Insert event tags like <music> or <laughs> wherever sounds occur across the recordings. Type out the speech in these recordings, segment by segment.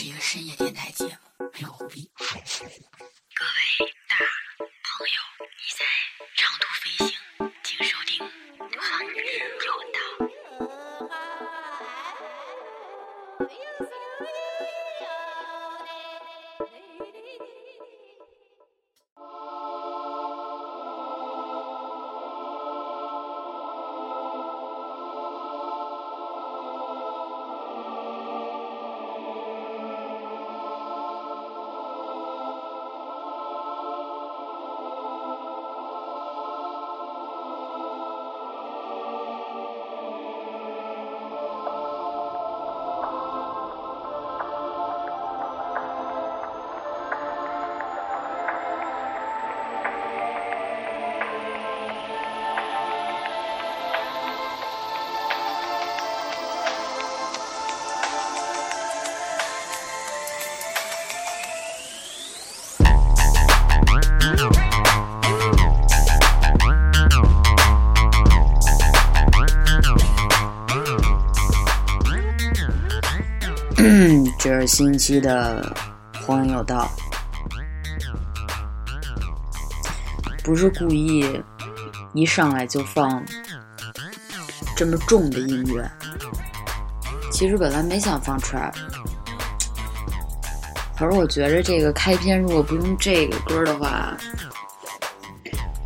是一个深夜电台节目，没有胡逼。这是新期的荒有道，不是故意一上来就放这么重的音乐。其实本来没想放 trap，可是我觉着这个开篇如果不用这个歌的话，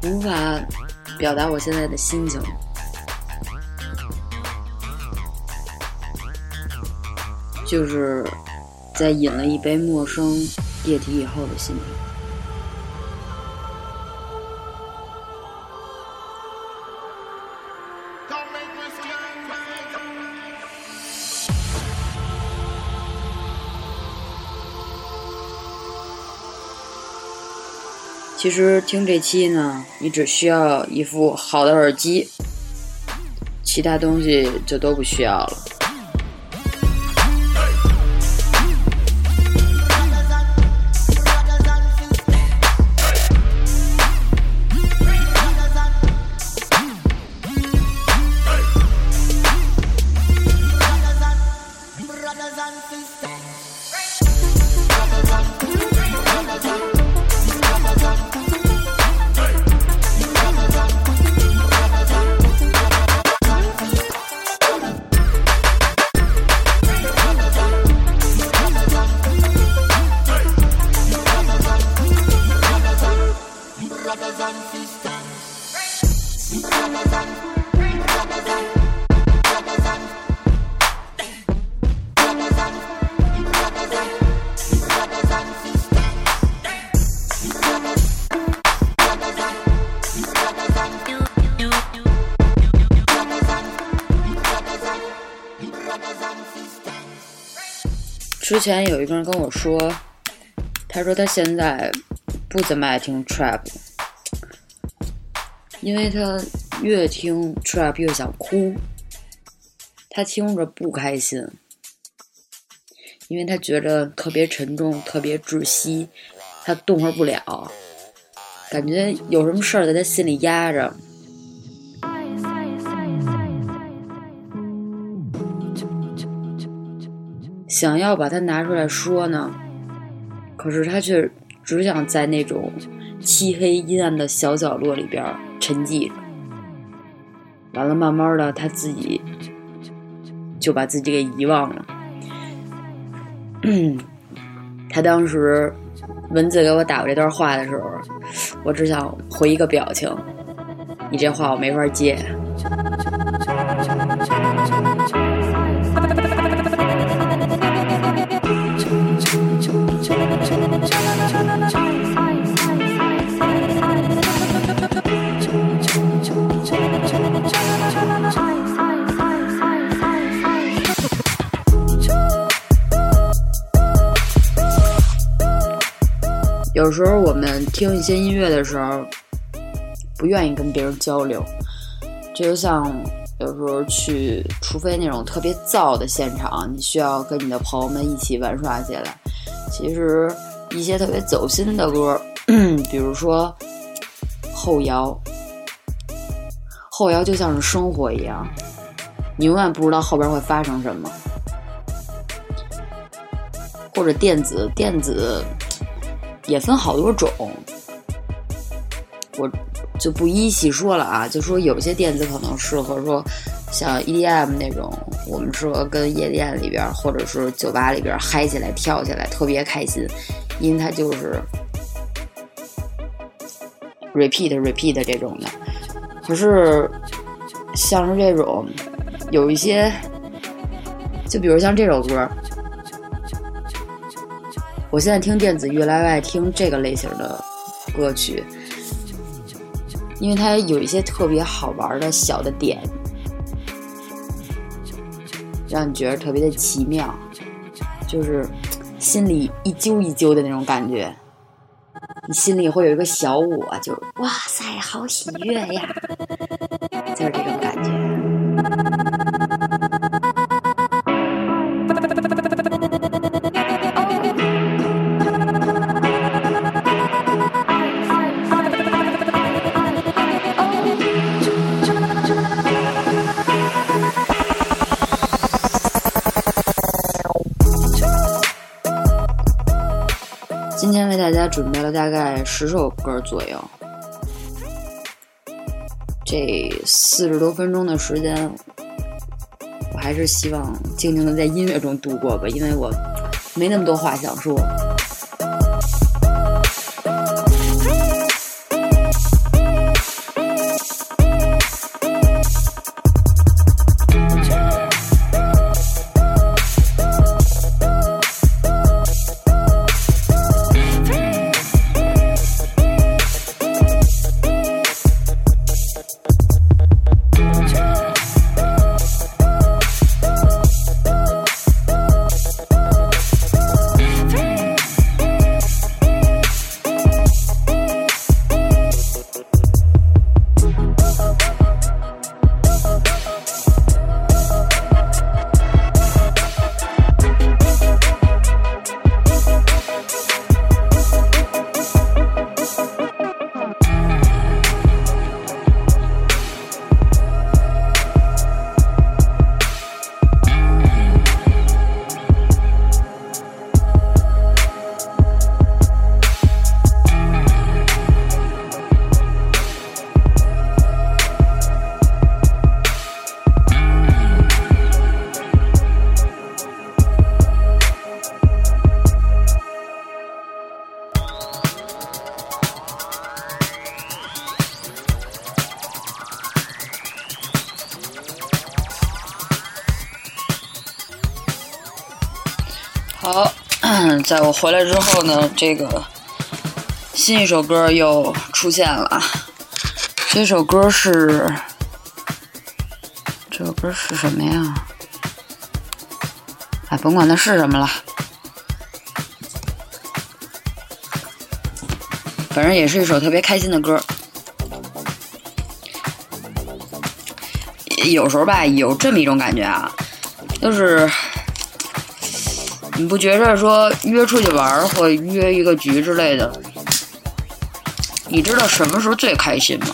无法表达我现在的心情。就是在饮了一杯陌生液体以后的心情。其实听这期呢，你只需要一副好的耳机，其他东西就都不需要了。之前有一个人跟我说，他说他现在不怎么爱听 trap，因为他越听 trap 越想哭，他听着不开心，因为他觉得特别沉重、特别窒息，他动弹不了，感觉有什么事儿在他心里压着。想要把它拿出来说呢，可是他却只想在那种漆黑阴暗的小角落里边沉寂着。完了，慢慢的他自己就把自己给遗忘了。<clears throat> 他当时文字给我打过这段话的时候，我只想回一个表情，你这话我没法接。有时候我们听一些音乐的时候，不愿意跟别人交流，就像有时候去，除非那种特别燥的现场，你需要跟你的朋友们一起玩耍起来。其实一些特别走心的歌，<clears throat> 比如说后摇，后摇就像是生活一样，你永远不知道后边会发生什么。或者电子，电子也分好多种，我就不一一细说了啊。就说有些电子可能适合说像 EDM 那种，我们适合跟夜店里边或者是酒吧里边嗨起来、跳起来，特别开心，因为它就是 repeat repeat 这种的。可是像是这种有一些。就比如像这首歌，我现在听电子越来越爱听这个类型的歌曲，因为它有一些特别好玩的小的点，让你觉得特别的奇妙，就是心里一揪一揪的那种感觉，你心里会有一个小我，就哇塞，好喜悦呀，就是这种准备了大概十首歌左右，这四十多分钟的时间，我还是希望静静的在音乐中度过吧，因为我没那么多话想说。我回来之后呢，这个新一首歌又出现了。这首歌是，这首歌是什么呀？哎，甭管它是什么了，反正也是一首特别开心的歌。有时候吧，有这么一种感觉啊，就是。你不觉着说约出去玩或约一个局之类的，你知道什么时候最开心吗？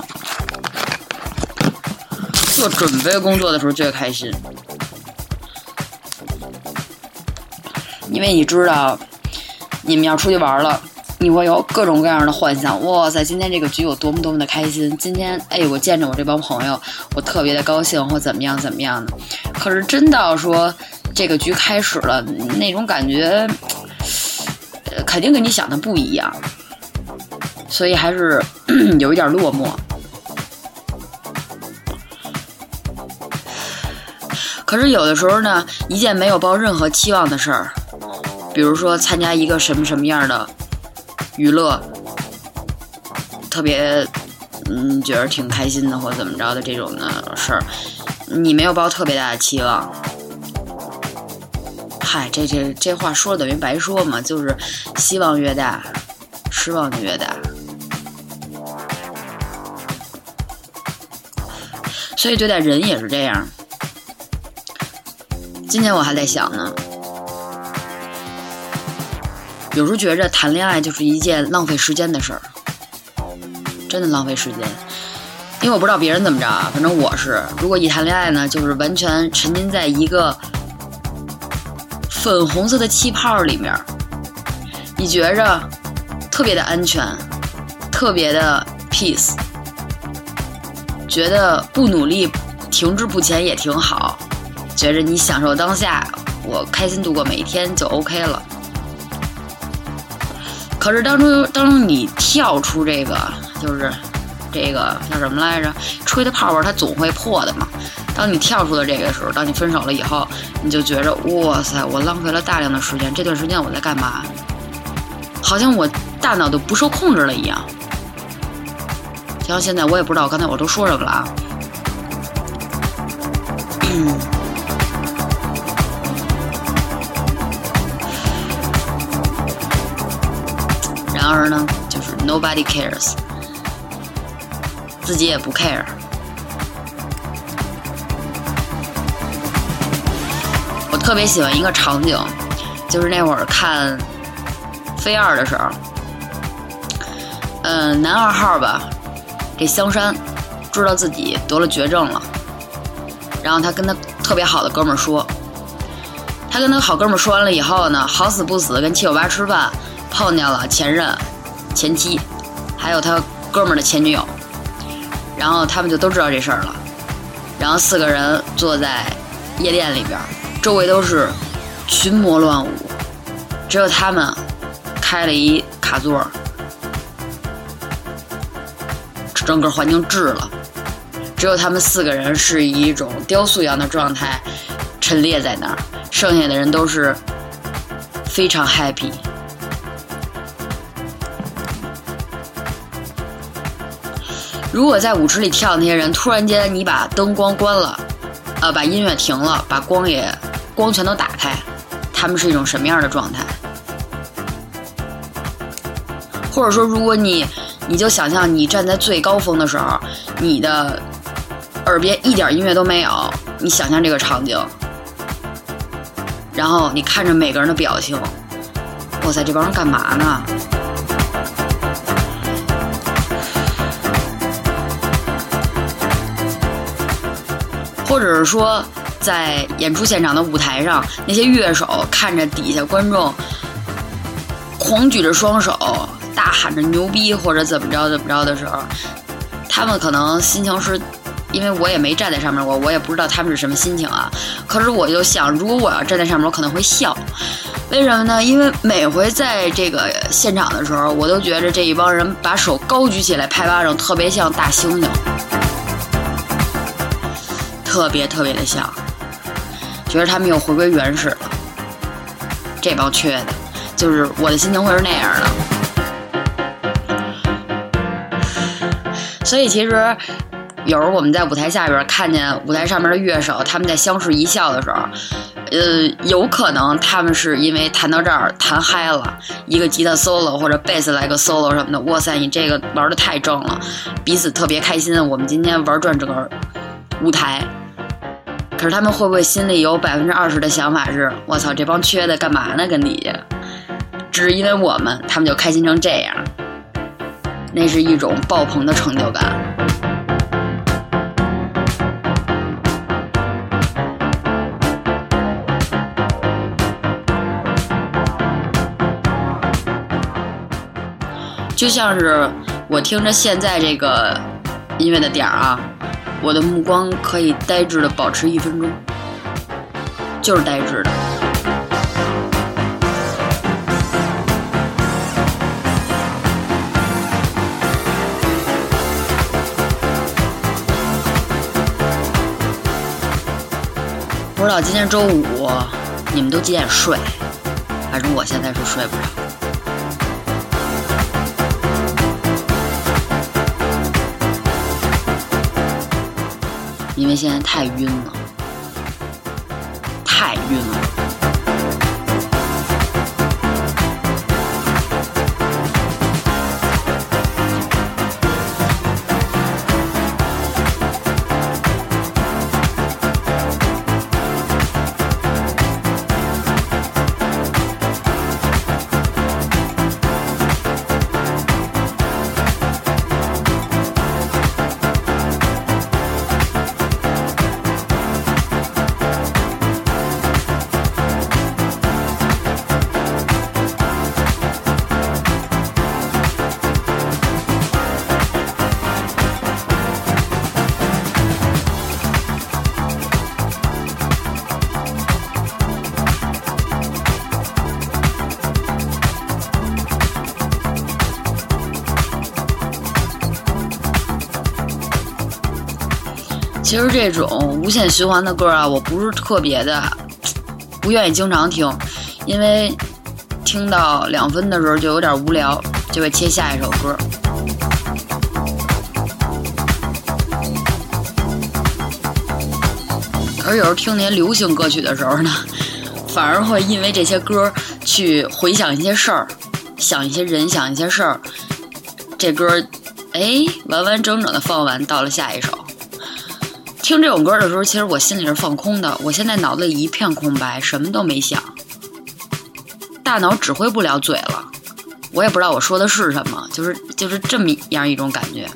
做准备工作的时候最开心，因为你知道你们要出去玩了，你会有各种各样的幻想。哇塞，今天这个局有多么多么的开心！今天哎，我见着我这帮朋友，我特别的高兴或怎么样怎么样的。可是真到说。这个局开始了，那种感觉，肯定跟你想的不一样，所以还是 <clears throat> 有一点落寞。可是有的时候呢，一件没有抱任何期望的事儿，比如说参加一个什么什么样的娱乐，特别嗯觉得挺开心的或者怎么着的这种的事儿，你没有抱特别大的期望。嗨，这这这话说等于白说嘛，就是希望越大，失望就越大。所以对待人也是这样。今天我还在想呢，有时候觉着谈恋爱就是一件浪费时间的事儿，真的浪费时间。因为我不知道别人怎么着啊，反正我是，如果一谈恋爱呢，就是完全沉浸在一个。粉红色的气泡里面，你觉着特别的安全，特别的 peace，觉得不努力、停滞不前也挺好，觉着你享受当下，我开心度过每一天就 OK 了。可是当初，当你跳出这个，就是这个叫什么来着？吹的泡泡它总会破的嘛。当你跳出了这个时候，当你分手了以后，你就觉着哇塞，我浪费了大量的时间。这段时间我在干嘛？好像我大脑都不受控制了一样。像现在我也不知道刚才我都说什么了啊。然而呢，就是 nobody cares，自己也不 care。特别喜欢一个场景，就是那会儿看《飞二》的时候，嗯，男二号吧，这香山知道自己得了绝症了，然后他跟他特别好的哥们儿说，他跟他好哥们儿说完了以后呢，好死不死跟七九八吃饭。碰见了前任、前妻，还有他哥们儿的前女友，然后他们就都知道这事儿了。然后四个人坐在夜店里边，周围都是群魔乱舞，只有他们开了一卡座，整个环境滞了。只有他们四个人是以一种雕塑一样的状态陈列在那儿，剩下的人都是非常 happy。如果在舞池里跳的那些人，突然间你把灯光关了，呃，把音乐停了，把光也光全都打开，他们是一种什么样的状态？或者说，如果你你就想象你站在最高峰的时候，你的耳边一点音乐都没有，你想象这个场景，然后你看着每个人的表情，哇塞，这帮人干嘛呢？或者是说，在演出现场的舞台上，那些乐手看着底下观众狂举着双手，大喊着牛逼或者怎么着怎么着的时候，他们可能心情是，因为我也没站在上面过，我也不知道他们是什么心情啊。可是我就想，如果我要站在上面，我可能会笑。为什么呢？因为每回在这个现场的时候，我都觉着这一帮人把手高举起来拍巴掌，特别像大猩猩。特别特别的像，觉得他们又回归原始了。这帮缺的，就是我的心情会是那样的。所以其实有时候我们在舞台下边看见舞台上面的乐手，他们在相视一笑的时候，呃，有可能他们是因为弹到这儿弹嗨了，一个吉他 solo 或者贝斯来个 solo 什么的，哇塞，你这个玩的太正了，彼此特别开心。我们今天玩转整个舞台。可是他们会不会心里有百分之二十的想法是：我操，这帮缺的干嘛呢？跟底下，只是因为我们，他们就开心成这样。那是一种爆棚的成就感。就像是我听着现在这个音乐的点儿啊。我的目光可以呆滞的保持一分钟，就是呆滞的。不知道今天周五你们都几点睡？反正我现在是睡不着。因为现在太晕了，太晕了。其实这种无限循环的歌啊，我不是特别的不愿意经常听，因为听到两分的时候就有点无聊，就会切下一首歌。而有时候听那些流行歌曲的时候呢，反而会因为这些歌去回想一些事儿，想一些人，想一些事儿。这歌，哎，完完整整的放完，到了下一首。听这种歌的时候，其实我心里是放空的。我现在脑子里一片空白，什么都没想，大脑指挥不了嘴了，我也不知道我说的是什么，就是就是这么样一种感觉。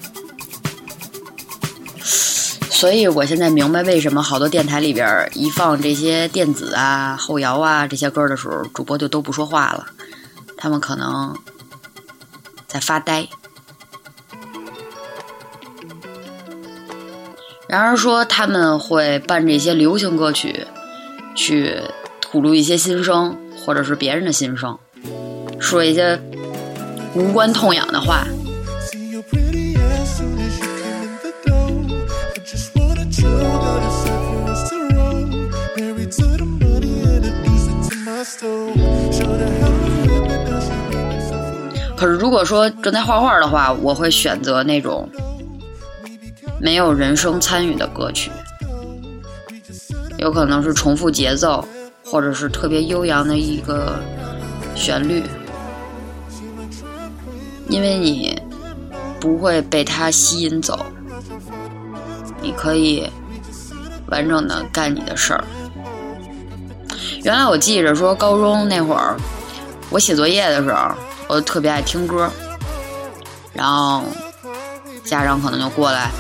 所以我现在明白为什么好多电台里边一放这些电子啊、后摇啊这些歌的时候，主播就都不说话了，他们可能在发呆。然而说他们会伴着一些流行歌曲去吐露一些心声，或者是别人的心声，说一些无关痛痒的话。可是如果说正在画画的话，我会选择那种。没有人声参与的歌曲，有可能是重复节奏，或者是特别悠扬的一个旋律，因为你不会被它吸引走，你可以完整的干你的事儿。原来我记着说，高中那会儿我写作业的时候，我特别爱听歌，然后家长可能就过来。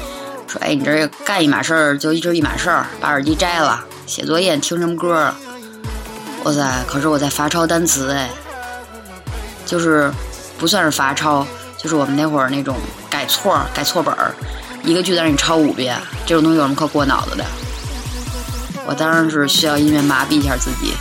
说哎，你这干一码事儿就一直一码事儿，把耳机摘了，写作业听什么歌？哇塞！可是我在罚抄单词哎，就是不算是罚抄，就是我们那会儿那种改错改错本儿，一个句子让你抄五遍，这种东西有什么可过脑子的？我当然是需要音乐麻痹一下自己。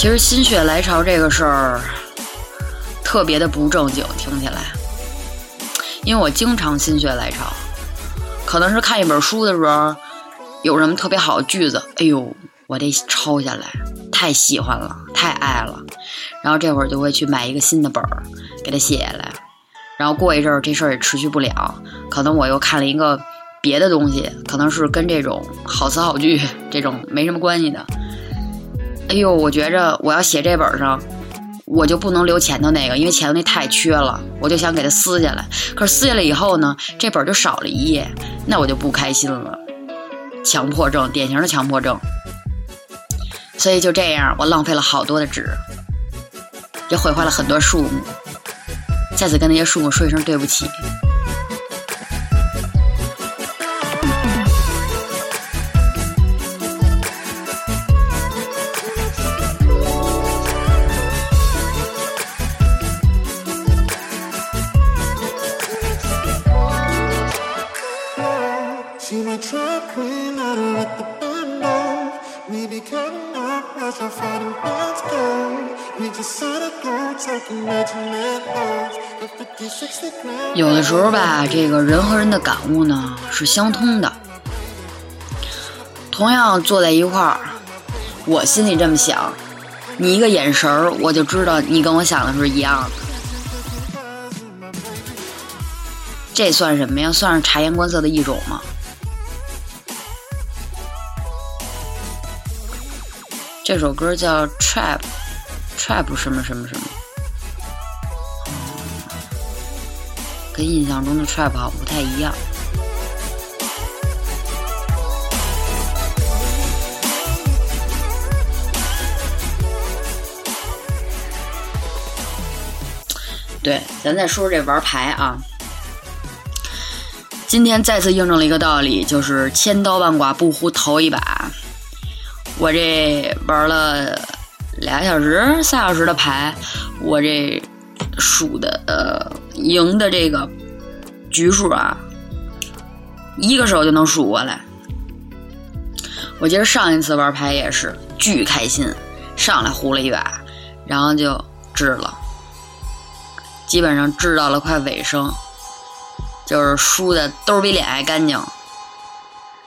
其实心血来潮这个事儿特别的不正经，听起来，因为我经常心血来潮，可能是看一本书的时候，有什么特别好的句子，哎呦，我得抄下来，太喜欢了，太爱了，然后这会儿就会去买一个新的本儿，给它写下来，然后过一阵儿这事儿也持续不了，可能我又看了一个别的东西，可能是跟这种好词好句 <laughs> 这种没什么关系的。哎呦，我觉着我要写这本上，我就不能留前头那个，因为前头那太缺了，我就想给它撕下来。可是撕下来以后呢，这本就少了一页，那我就不开心了。强迫症，典型的强迫症。所以就这样，我浪费了好多的纸，也毁坏了很多树木。再次跟那些树木说一声对不起。这个人和人的感悟呢是相通的。同样坐在一块儿，我心里这么想，你一个眼神儿，我就知道你跟我想的是一样的。这算什么呀？算是察言观色的一种吗？这首歌叫 Trap，Trap 什么什么什么。跟印象中的 trap 好不太一样。对，咱再说说这玩牌啊。今天再次印证了一个道理，就是千刀万剐不胡头一把。我这玩了俩小时、仨小时的牌，我这数的呃。赢的这个局数啊，一个手就能数过来。我记得上一次玩牌也是巨开心，上来胡了一把，然后就治了，基本上治到了快尾声，就是输的兜比脸还干净，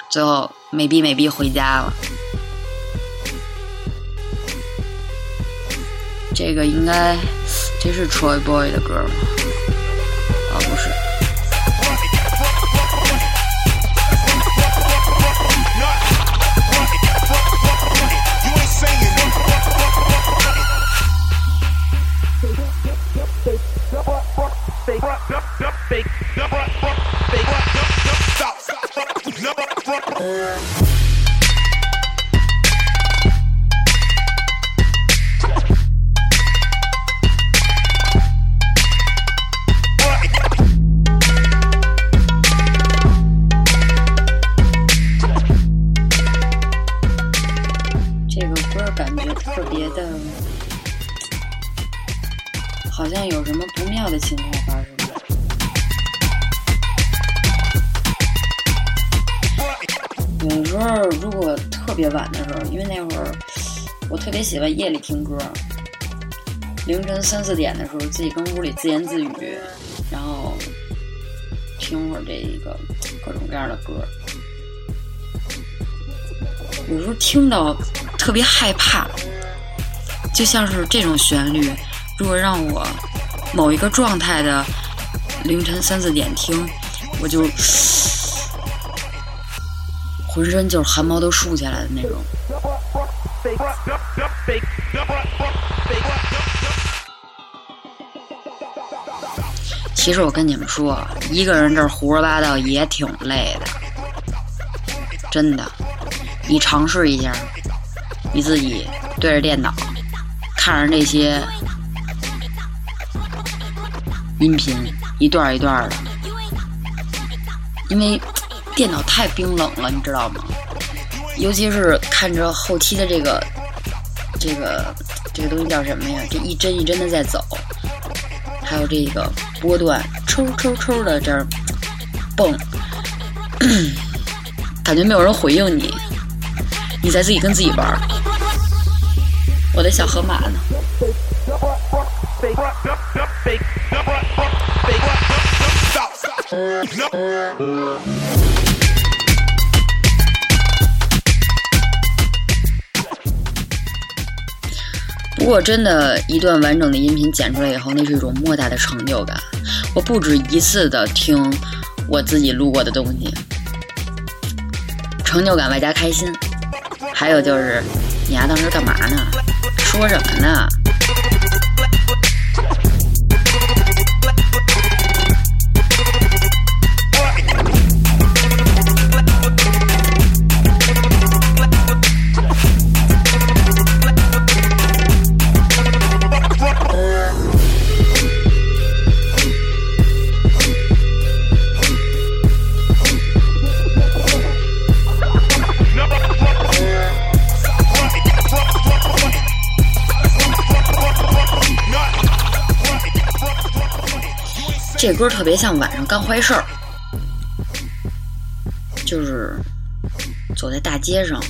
最后美逼美逼回家了。这个应该这是 Troy Boy 的歌吗？啊，不是。这有什么不妙的情况发生。有时候，如果特别晚的时候，因为那会儿我特别喜欢夜里听歌，凌晨三四点的时候，自己跟屋里自言自语，然后听会儿这一个各种各样的歌。有时候听到特别害怕，就像是这种旋律，如果让我某一个状态的凌晨三四点听，我就浑身就是汗毛都竖起来的那种。其实我跟你们说，一个人这儿胡说八道也挺累的，真的。你尝试一下，你自己对着电脑，看着那些音频一段一段的，因为电脑太冰冷了，你知道吗？尤其是看着后期的这个这个这个东西叫什么呀？这一帧一帧的在走，还有这个波段抽抽抽的这儿蹦，<clears throat> 感觉没有人回应你。你在自己跟自己玩，我的小河马呢？不过，真的，一段完整的音频剪出来以后，那是一种莫大的成就感。我不止一次的听我自己录过的东西，成就感外加开心。还有就是，你丫当时干嘛呢？说什么呢？这歌特别像晚上干坏事儿，就是走在大街上，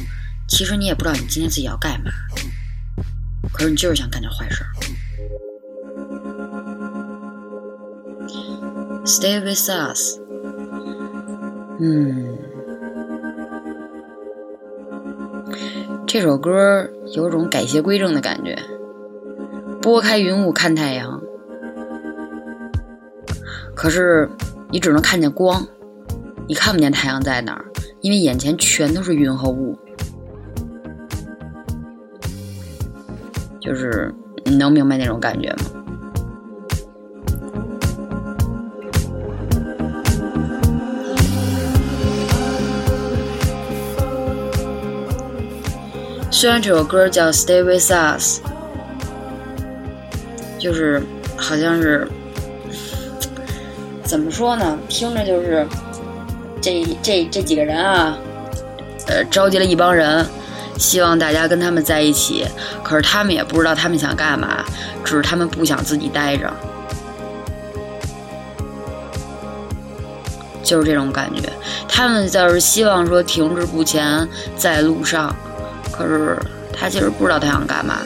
其实你也不知道你今天自己要干嘛，可是你就是想干点坏事儿。Stay with us，嗯，这首歌有种改邪归正的感觉，拨开云雾看太阳。可是，你只能看见光，你看不见太阳在哪儿，因为眼前全都是云和雾。就是你能明白那种感觉吗？虽然这首歌叫《Stay with Us》，就是好像是。怎么说呢？听着就是这这这几个人啊，呃，召集了一帮人，希望大家跟他们在一起。可是他们也不知道他们想干嘛，只是他们不想自己待着。就是这种感觉。他们倒是希望说停滞不前，在路上，可是他其实不知道他想干嘛。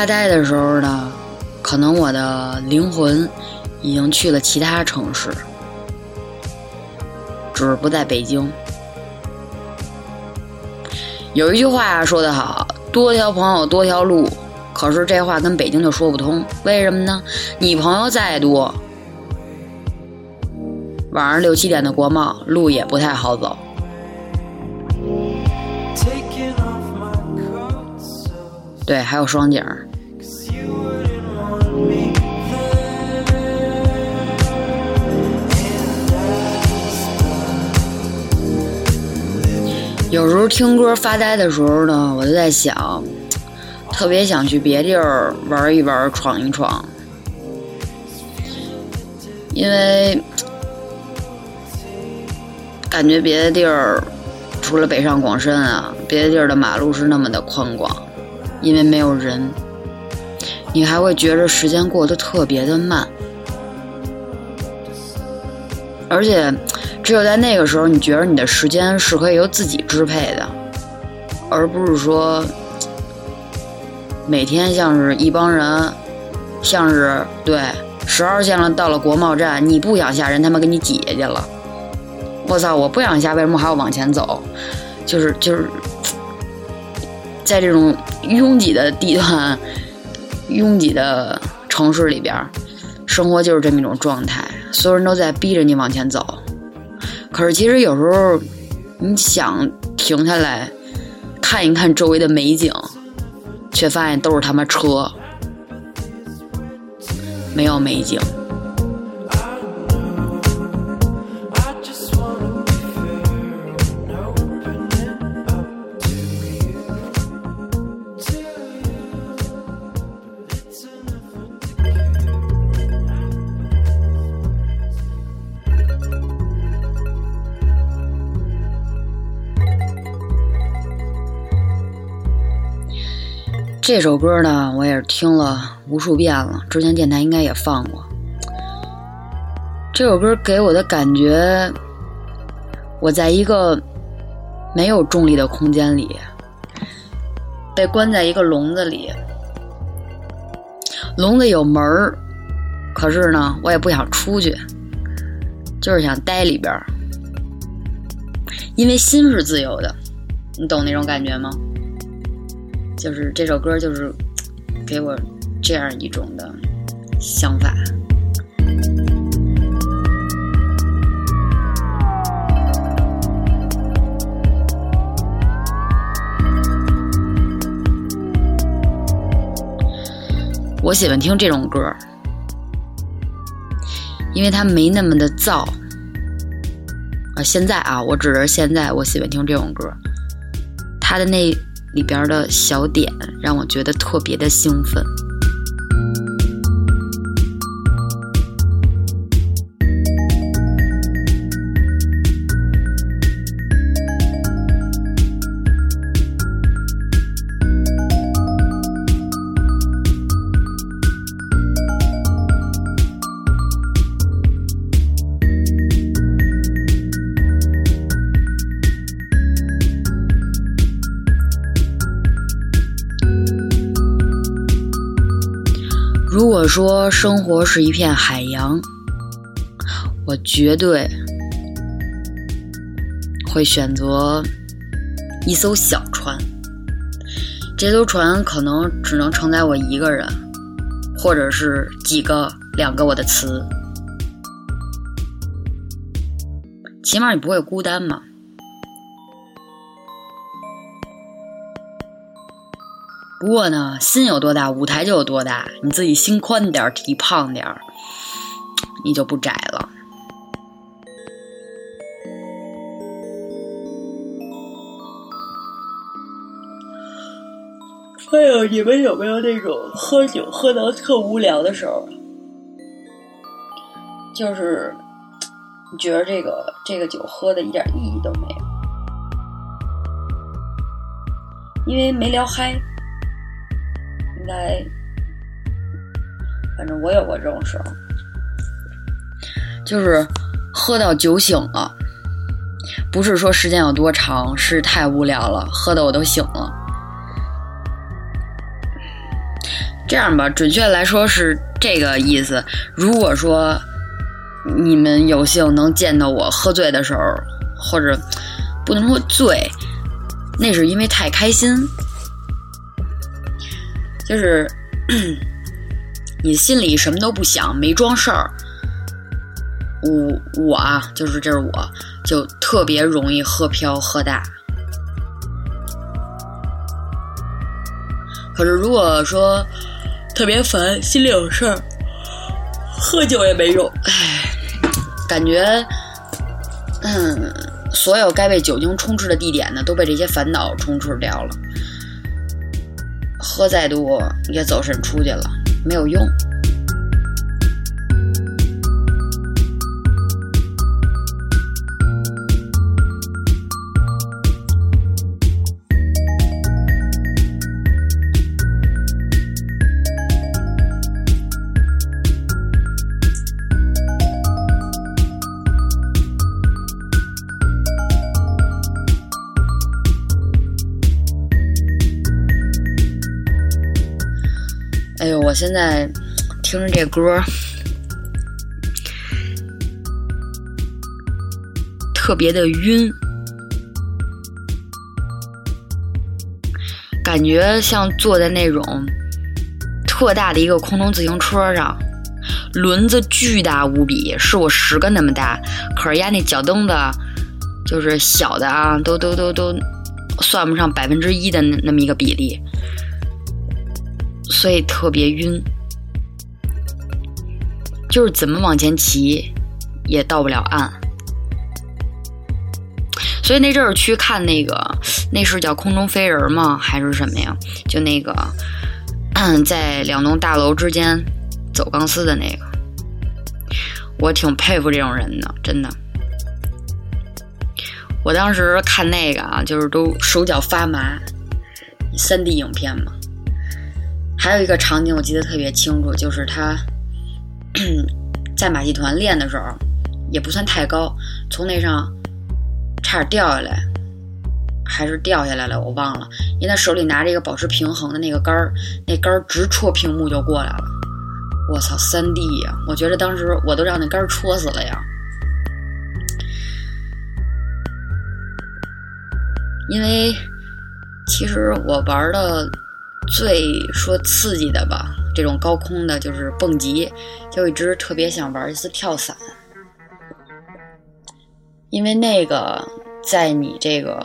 发呆的时候呢，可能我的灵魂已经去了其他城市，只是不在北京。有一句话说得好，多条朋友多条路，可是这话跟北京就说不通。为什么呢？你朋友再多，晚上六七点的国贸路也不太好走。对，还有双井。有时候听歌发呆的时候呢，我就在想，特别想去别地儿玩一玩、闯一闯，因为感觉别的地儿除了北上广深啊，别的地儿的马路是那么的宽广。因为没有人，你还会觉着时间过得特别的慢，而且只有在那个时候，你觉得你的时间是可以由自己支配的，而不是说每天像是一帮人，像是对十号线了，到了国贸站，你不想下人，他妈给你挤下去了。我操！我不想下，为什么还要往前走？就是就是。在这种拥挤的地段、拥挤的城市里边，生活就是这么一种状态。所有人都在逼着你往前走，可是其实有时候你想停下来看一看周围的美景，却发现都是他妈车，没有美景。这首歌呢，我也是听了无数遍了，之前电台应该也放过。这首歌给我的感觉，我在一个没有重力的空间里，被关在一个笼子里，笼子有门儿，可是呢，我也不想出去，就是想待里边，因为心是自由的，你懂那种感觉吗？就是这首歌，就是给我这样一种的想法。我喜欢听这种歌，因为它没那么的燥。啊，现在啊，我指的是现在，我喜欢听这种歌，它的那。里边的小点让我觉得特别的兴奋。我说生活是一片海洋，我绝对会选择一艘小船。这艘船可能只能承载我一个人，或者是几个、两个我的词，起码你不会孤单嘛。不过呢，心有多大，舞台就有多大。你自己心宽点儿，体胖点儿，你就不窄了。还有，你们有没有那种喝酒喝到特无聊的时候？就是你觉得这个这个酒喝的一点意义都没有，因为没聊嗨。应该，反正我有过这种时候，就是喝到酒醒了，不是说时间有多长，是太无聊了，喝的我都醒了。这样吧，准确来说是这个意思。如果说你们有幸能见到我喝醉的时候，或者不能说醉，那是因为太开心，就是你心里什么都不想，没装事儿。我我啊，就是这是我，就特别容易喝飘喝大。可是如果说特别烦，心里有事儿，喝酒也没用。唉，感觉，嗯，所有该被酒精充斥的地点呢，都被这些烦恼充斥掉了。喝再多也走神出去了，没有用。现在听着这歌，特别的晕，感觉像坐在那种特大的一个空中自行车上，轮子巨大无比，是我十个那么大，可是压那脚蹬子就是小的啊，都都都都算不上百分之一的那那么一个比例。所以特别晕，就是怎么往前骑也到不了岸。所以那阵儿去看那个，那是叫空中飞人吗？还是什么呀？就那个 <clears throat> 在两栋大楼之间走钢丝的那个，我挺佩服这种人的，真的。我当时看那个啊，就是都手脚发麻，三 D 影片嘛。还有一个场景我记得特别清楚，就是他 <clears throat> 在马戏团练的时候，也不算太高，从那上差点掉下来，还是掉下来了，我忘了。因为他手里拿着一个保持平衡的那个杆儿，那杆儿直戳屏幕就过来了。我操，三 D 呀！我觉得当时我都让那杆儿戳死了呀。因为其实我玩的。最说刺激的吧，这种高空的，就是蹦极，就一直特别想玩一次跳伞，因为那个在你这个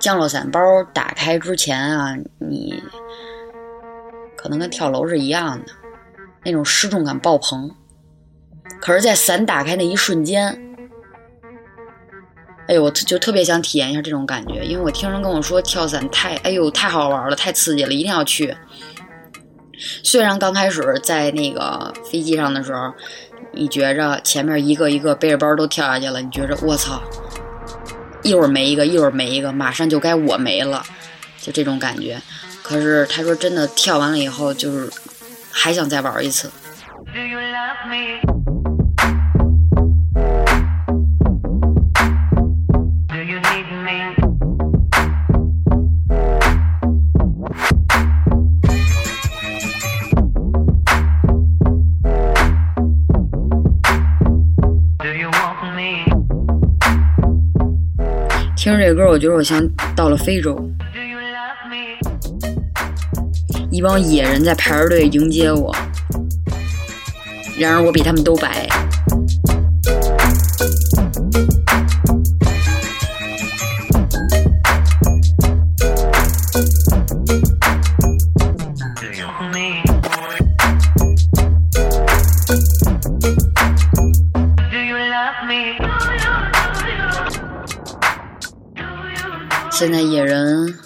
降落伞包打开之前啊，你可能跟跳楼是一样的，那种失重感爆棚。可是，在伞打开那一瞬间。哎呦，我就特别想体验一下这种感觉，因为我听人跟我说跳伞太，哎呦，太好玩了，太刺激了，一定要去。虽然刚开始在那个飞机上的时候，你觉着前面一个一个背着包都跳下去了，你觉着我操，一会儿没一个，一会儿没一个，马上就该我没了，就这种感觉。可是他说真的，跳完了以后就是还想再玩一次。听着这歌，我觉得我像到了非洲，一帮野人在排着队迎接我，然而我比他们都白。现在野人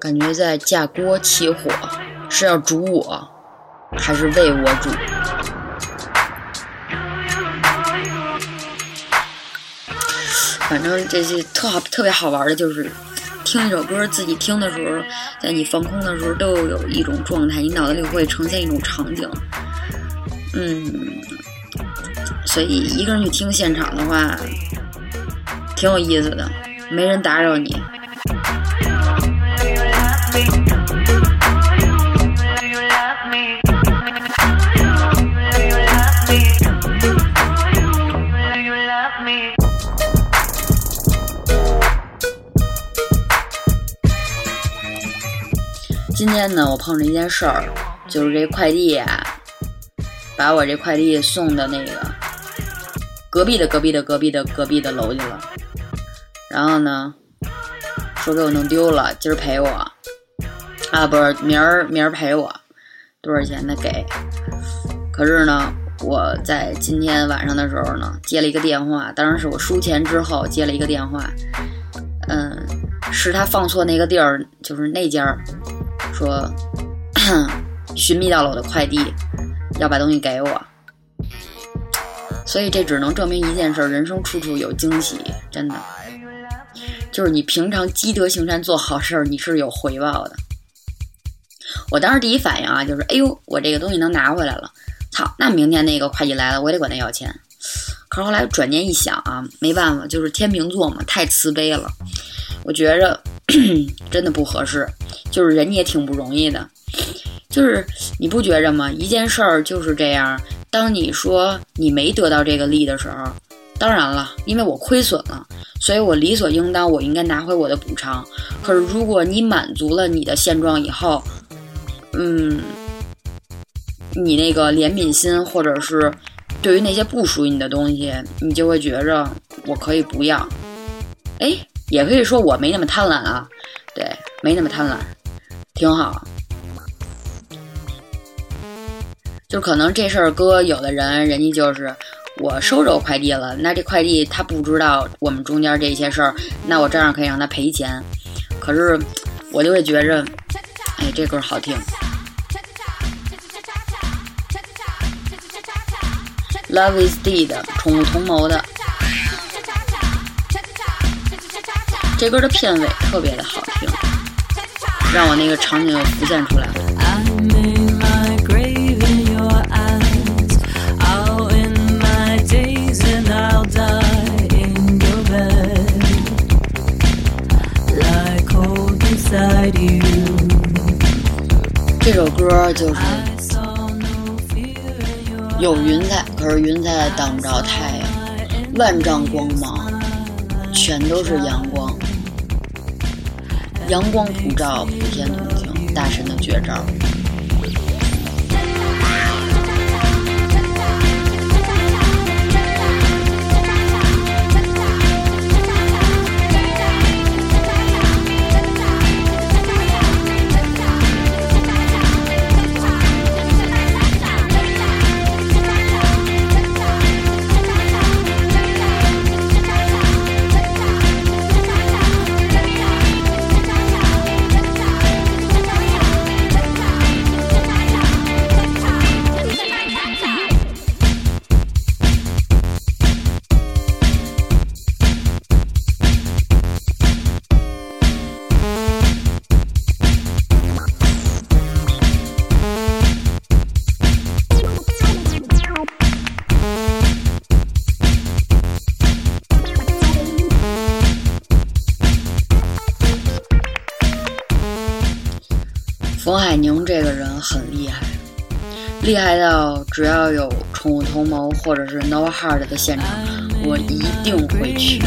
感觉在架锅起火，是要煮我，还是为我煮？反正这些特好特别好玩的，就是听一首歌，自己听的时候，在你放空的时候，都有一种状态，你脑子里会呈现一种场景。嗯，所以一个人去听现场的话，挺有意思的，没人打扰你。今天呢，我碰着一件事儿，就是这快递呀，把我这快递送到那个隔壁的隔壁的隔壁的隔壁的楼去了。然后呢，说给我弄丢了，今儿赔我啊，不是明儿明儿赔我，多少钱他给？可是呢，我在今天晚上的时候呢，接了一个电话，当然是我输钱之后接了一个电话，嗯，是他放错那个地儿，就是那家。说 <clears throat> 寻觅到了我的快递，要把东西给我，所以这只能证明一件事：人生处处有惊喜，真的。就是你平常积德行善做好事儿，你是有回报的。我当时第一反应啊，就是哎呦，我这个东西能拿回来了，操！那明天那个会计来了，我也得管他要钱。可是后来转念一想啊，没办法，就是天秤座嘛，太慈悲了。我觉着 <clears throat> 真的不合适，就是人家也挺不容易的，就是你不觉着吗？一件事儿就是这样，当你说你没得到这个利的时候，当然了，因为我亏损了，所以我理所应当，我应该拿回我的补偿。可是如果你满足了你的现状以后，嗯，你那个怜悯心，或者是对于那些不属于你的东西，你就会觉着我可以不要，哎。也可以说我没那么贪婪啊，对，没那么贪婪，挺好。就可能这事儿搁有的人，人家就是我收着快递了，那这快递他不知道我们中间这些事儿，那我照样可以让他赔钱。可是我就会觉着，哎，这歌好听。Love is dead，宠物同谋的。这歌的片尾特别的好听，让我那个场景又浮现出来了。这首歌就是有云彩，可是云彩挡不着太阳，万丈光芒全都是阳光。阳光普照，普天同庆，大神的绝招。到只要有《宠物同谋》或者是《No Heart》的现场，我一定会去。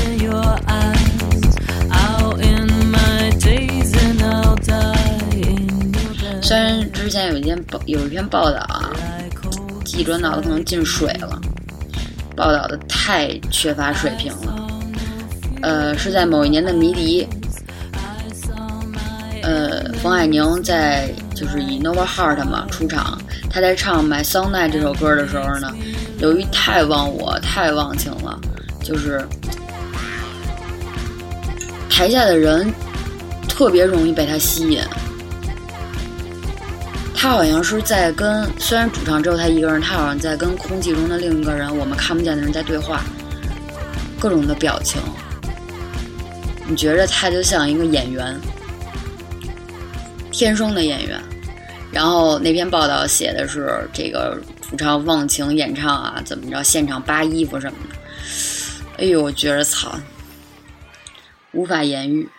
虽然之前有一篇报有一篇报道啊，记者脑子可能进水了，报道的太缺乏水平了。呃，是在某一年的迷笛。呃，冯海宁在就是以 Nova Heart 嘛出场，他在唱《My Song Night》这首歌的时候呢，由于太忘我、太忘情了，就是台下的人特别容易被他吸引。他好像是在跟，虽然主唱只有他一个人，他好像在跟空气中的另一个人，我们看不见的人在对话，各种的表情。你觉着他就像一个演员，天生的演员。然后那篇报道写的是这个主唱忘情演唱啊，怎么着，现场扒衣服什么的。哎呦，我觉着操，无法言喻。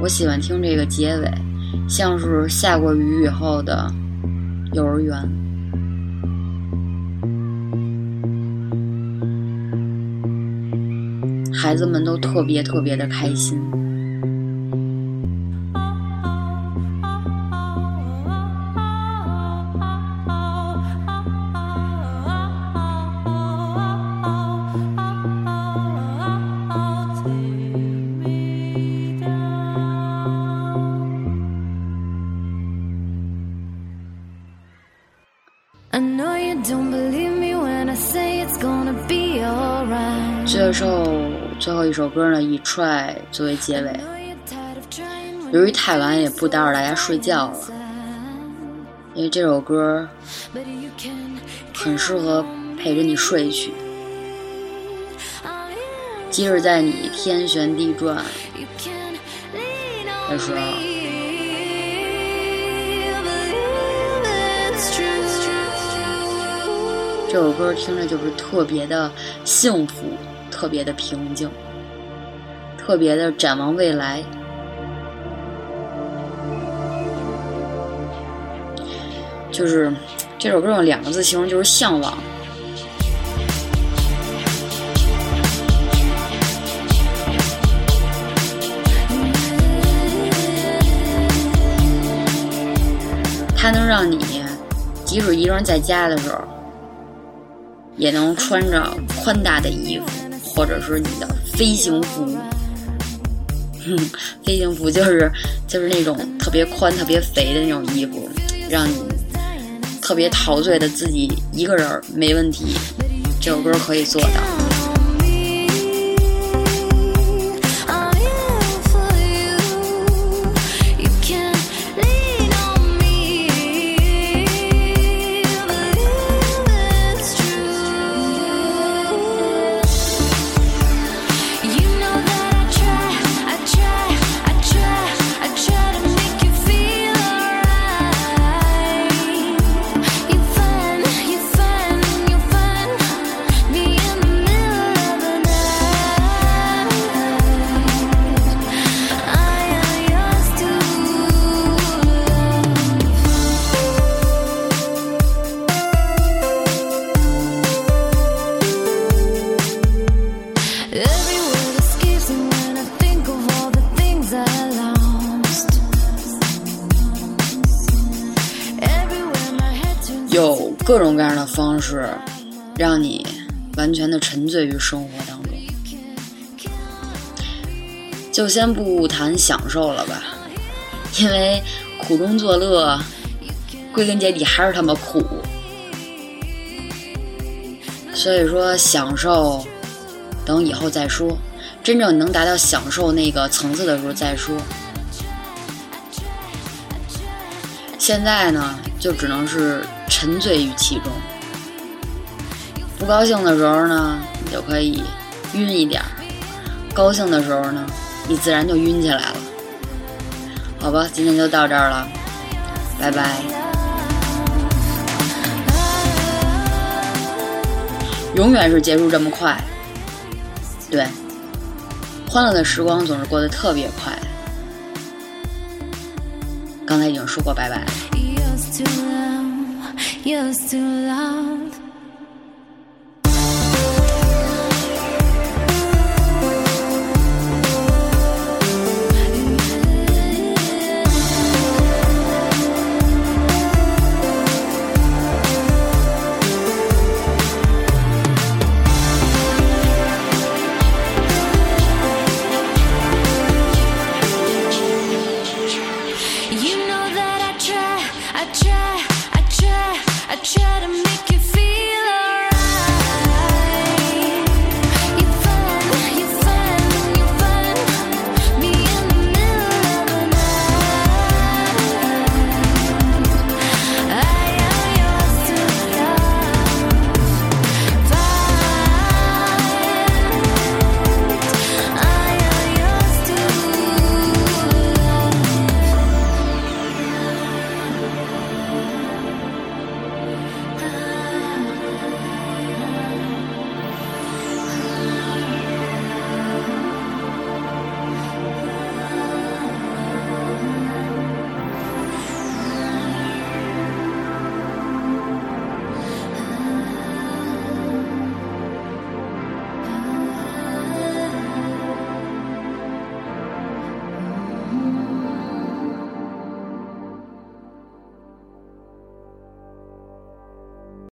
我喜欢听这个结尾，像是下过雨以后的幼儿园，孩子们都特别特别的开心。一首歌呢，以《Try》作为结尾。由于太晚，也不打扰大家睡觉了，因为这首歌很适合陪着你睡去。即使在你天旋地转的时候。这首歌听着就是特别的幸福，特别的平静，特别的展望未来。就是这首歌用两个字形容，就是向往。它能让你，即使一个人在家的时候。也能穿着宽大的衣服，或者是你的飞行服。哼，飞行服就是就是那种特别宽、特别肥的那种衣服，让你特别陶醉的自己一个人没问题。这首歌可以做到。各种各样的方式，让你完全的沉醉于生活当中。就先不谈享受了吧，因为苦中作乐，归根结底还是他妈苦。所以说，享受等以后再说，真正能达到享受那个层次的时候再说。现在呢，就只能是。沉醉于其中，不高兴的时候呢，你就可以晕一点；高兴的时候呢，你自然就晕起来了。好吧，今天就到这儿了，拜拜。永远是结束这么快，对，欢乐的时光总是过得特别快。刚才已经说过拜拜了。Used to love